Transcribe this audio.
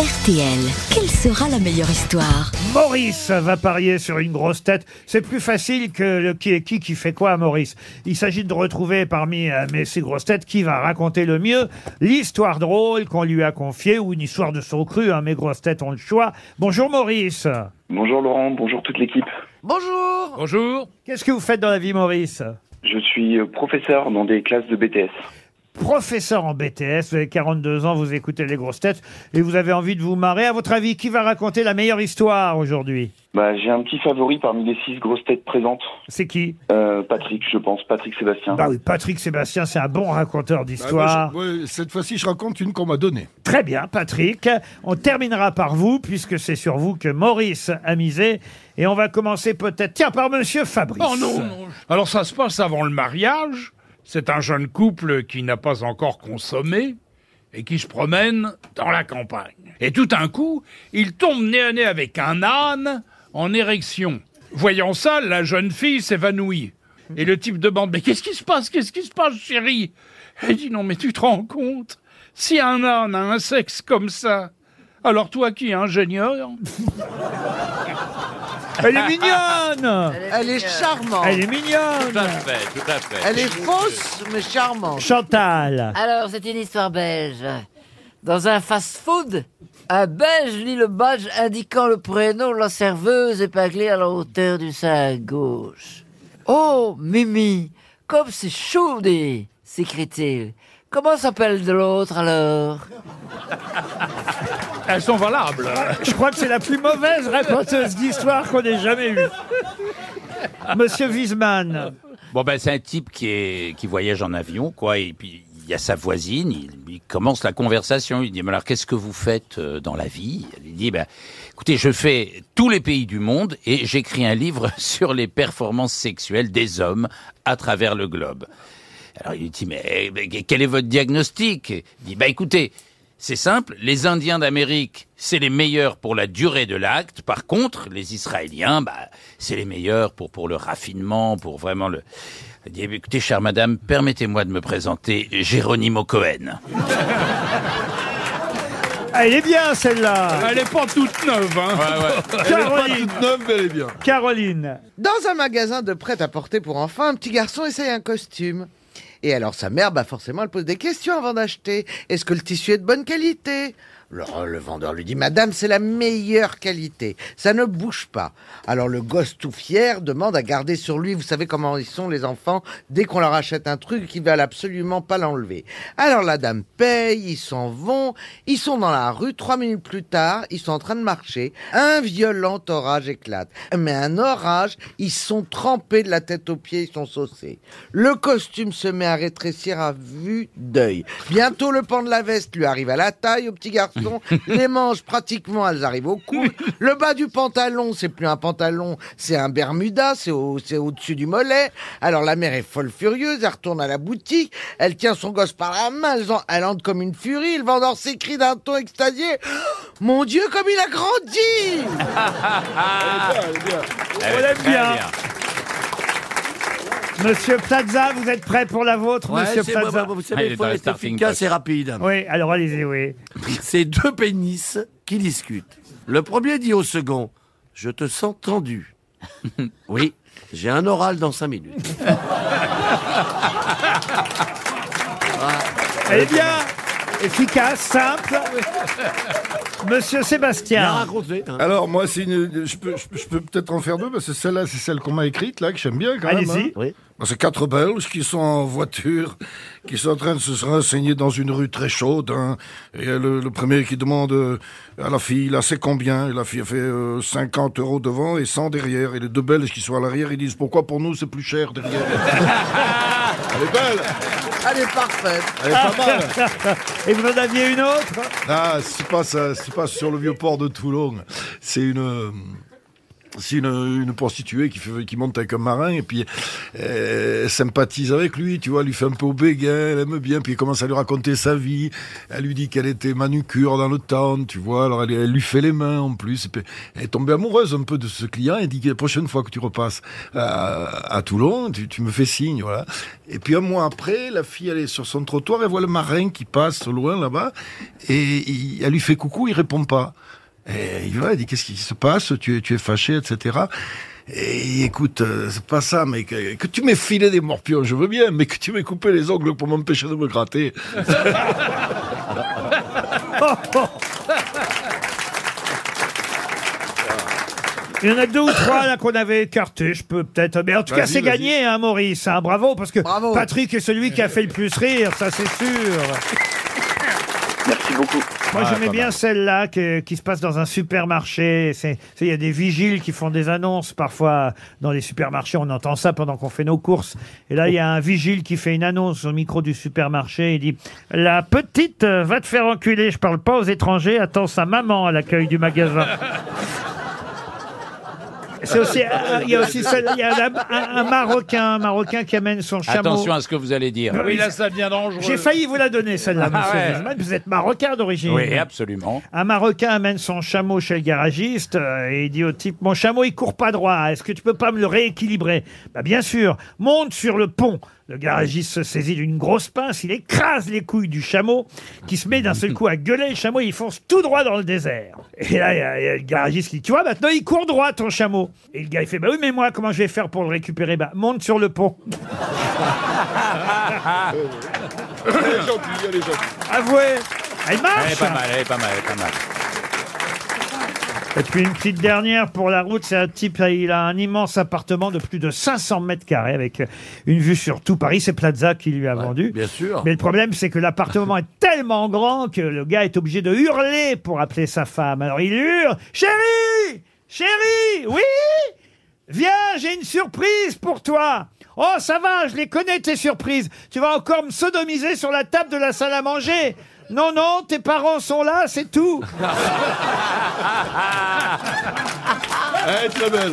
RTL, quelle sera la meilleure histoire? Maurice va parier sur une grosse tête. C'est plus facile que le qui est qui qui fait quoi, Maurice? Il s'agit de retrouver parmi euh, mes ces grosses têtes qui va raconter le mieux l'histoire drôle qu'on lui a confiée ou une histoire de son cru. Hein, mes grosses têtes ont le choix. Bonjour Maurice. Bonjour Laurent, bonjour toute l'équipe. Bonjour Bonjour. Qu'est-ce que vous faites dans la vie, Maurice? Je suis euh, professeur dans des classes de BTS. Professeur en BTS, vous avez 42 ans, vous écoutez les grosses têtes et vous avez envie de vous marrer. À votre avis, qui va raconter la meilleure histoire aujourd'hui? Bah, j'ai un petit favori parmi les six grosses têtes présentes. C'est qui? Euh, Patrick, je pense, Patrick Sébastien. Bah oui, Patrick Sébastien, c'est un bon raconteur Bah, d'histoire. moi, je- ouais, cette fois-ci, je raconte une qu'on m'a donnée. Très bien, Patrick. On terminera par vous, puisque c'est sur vous que Maurice a misé. Et on va commencer peut-être, tiens, par Monsieur Fabrice. Oh non, non. Alors ça se passe avant le mariage. C'est un jeune couple qui n'a pas encore consommé et qui se promène dans la campagne. Et tout d'un coup, il tombe nez à nez avec un âne en érection. Voyant ça, la jeune fille s'évanouit. Et le type demande, mais qu'est-ce qui se passe? Qu'est-ce qui se passe, chérie Elle dit, non, mais tu te rends compte Si un âne a un sexe comme ça, alors toi qui es ingénieur Elle est mignonne Elle est charmante. Elle est mignonne fait, tout à fait. Elle est fausse, mais charmante. Chantal Alors, c'est une histoire belge. Dans un fast-food, un Belge lit le badge indiquant le prénom de la serveuse épinglé à la hauteur du sein gauche. Oh, Mimi, comme c'est chaudé, s'écrie-t-il. Comment s'appelle de l'autre alors Elles sont valables. Je crois que c'est la plus mauvaise raconteuse d'histoire qu'on ait jamais eue. Monsieur Wiesmann. Bon, ben, c'est un type qui, est, qui voyage en avion, quoi, et puis il y a sa voisine, il, il commence la conversation, il dit, mais alors qu'est-ce que vous faites euh, dans la vie? Il dit, ben, écoutez, je fais tous les pays du monde et j'écris un livre sur les performances sexuelles des hommes à travers le globe. Alors il lui dit, mais, mais quel est votre diagnostic? Il dit, bah écoutez, c'est simple, les Indiens d'Amérique, c'est les meilleurs pour la durée de l'acte. Par contre, les Israéliens, bah, c'est les meilleurs pour, pour le raffinement, pour vraiment le... Il dit, écoutez, chère madame, permettez-moi de me présenter Géronimo Cohen. Ah, Elle est bien celle-là Elle est pas toute neuve, hein Caroline Neuf, bel et bien. Caroline Dans un magasin de prêt-à-porter pour enfants, un petit garçon essaye un costume. Et alors sa mère, bah forcément, elle pose des questions avant d'acheter. Est-ce que le tissu est de bonne qualité? Alors, le vendeur lui dit, Madame, c'est la meilleure qualité. Ça ne bouge pas. Alors le gosse tout fier demande à garder sur lui. Vous savez comment ils sont les enfants? Dès qu'on leur achète un truc, ils veulent absolument pas l'enlever. Alors la dame paye, ils s'en vont. Ils sont dans la rue. Trois minutes plus tard, ils sont en train de marcher. Un violent orage éclate. Mais un orage, ils sont trempés de la tête aux pieds, ils sont saucés. Le costume se met à rétrécir à vue d'œil. Bientôt, le pan de la veste lui arrive à la taille au petit garçon. Les manches, pratiquement, elles arrivent au cou. Le bas du pantalon, c'est plus un pantalon, c'est un bermuda, c'est au, c'est au-dessus du mollet. Alors la mère est folle furieuse, elle retourne à la boutique, elle tient son gosse par la main, elle, en- elle entre comme une furie, le vendeur s'écrie d'un ton extasié. Mon Dieu, comme il a grandi On l'aime bien. Monsieur Plaza, vous êtes prêt pour la vôtre, Ouais, Monsieur c'est- Plaza bah, vous Ah, savez, il faut être efficace et rapide. Oui, alors allez-y, oui. C'est deux pénis qui discutent. Le premier dit au second Je te sens tendu. oui, j'ai un oral dans cinq minutes. Est bien Efficace, simple. Monsieur Sébastien. hein. Alors, moi, c'est une, je peux, je peux- je peux peut-être en faire deux, parce que celle-là, c'est celle qu'on m'a écrite, là, que j'aime bien, quand même. Allez-y. hein. Oui. Bon, C'est quatre Belges qui sont en voiture, qui sont en train de se renseigner dans une rue très chaude. hein. Et le, le premier qui demande euh, à la fille, là, c'est combien? Et la fille a fait euh, 50 euros devant et 100 derrière. Et les deux Belges qui sont à l'arrière, ils disent, pourquoi pour nous c'est plus cher derrière? Elle est belle Elle est parfaite. Elle est pas mal Et vous en aviez une autre? Ah, c'est pas ça, c'est pas sur le vieux port de Toulon. C'est une, euh, c'est une, une prostituée qui, fait, qui monte avec un marin et puis euh, elle sympathise avec lui, tu vois, elle lui fait un peu au béguin, elle aime bien, puis elle commence à lui raconter sa vie. Elle lui dit qu'elle était manucure dans le town, tu vois, alors elle, elle lui fait les mains en plus. Puis elle est tombée amoureuse un peu de ce client et dit que la prochaine fois que tu repasses à, à Toulon, tu, tu me fais signe, voilà. Et puis un mois après, la fille elle est sur son trottoir, elle voit le marin qui passe au loin là-bas et elle lui fait coucou, il répond pas. Et il va, il dit qu'est-ce qui se passe? Tu es, tu es fâché, etc. Et écoute, euh, c'est pas ça, mais que, que tu m'aies filé des morpions, je veux bien, mais que tu m'aies coupé les ongles pour m'empêcher de me gratter. Il y en a deux ou trois là qu'on avait écartés, je peux peut-être. Mais en tout cas, c'est gagné, hein, Maurice. hein, bravo, parce que Bravo. Patrick est celui qui a fait le plus rire, ça c'est sûr. Merci beaucoup. Moi, Ah, j'aimais pas bien mal. celle-là que- qui se passe dans un supermarché. C'est, c'est- il y a des vigiles qui font des annonces parfois dans les supermarchés. On entend ça pendant qu'on fait nos courses. Et là, il y a un vigile qui fait une annonce au micro du supermarché. Il dit La petite euh, va te faire enculer. Je parle pas aux étrangers. Attends sa maman à l'accueil du magasin. C'est aussi, euh, il y a aussi celle, il y a un, un- un Marocain, un Marocain qui amène son chameau. Attention à ce que vous allez dire. Oui, là, ça devient dangereux. J'ai failli vous la donner, celle-là, Ah monsieur ouais. Wiesmann. Vous êtes Marocain d'origine. Oui, absolument. Un Marocain amène son chameau chez le garagiste euh, et il dit au type Mon chameau, il court pas droit. Est-ce que tu peux pas me le rééquilibrer? Bah, bien sûr. Monte sur le pont. Le garagiste se saisit d'une grosse pince, il écrase les couilles du chameau, qui se met d'un seul coup à gueuler. Le chameau, il fonce tout droit dans le désert. Et là, il y a, il y a le garagiste qui dit Tu vois, maintenant, il court droit, ton chameau. Et le gars, il fait Bah oui, mais moi, comment je vais faire pour le récupérer Bah, monte sur le pont. elle est gentille, elle est gentille. Avouez Elle Elle marche est pas mal, elle est pas mal, elle est pas mal. Et puis une petite dernière pour la route, c'est un type, il a un immense appartement de plus de 500 mètres carrés avec une vue sur tout Paris. C'est Plaza qui lui a vendu. Bien sûr. Mais le problème, c'est que l'appartement est tellement grand que le gars est obligé de hurler pour appeler sa femme. Alors il hurle Chérie Chérie Oui Viens, j'ai une surprise pour toi Oh, ça va, je les connais, tes surprises. Tu vas encore me sodomiser sur la table de la salle à manger non, non, tes parents sont là, c'est tout. Elle est très belle.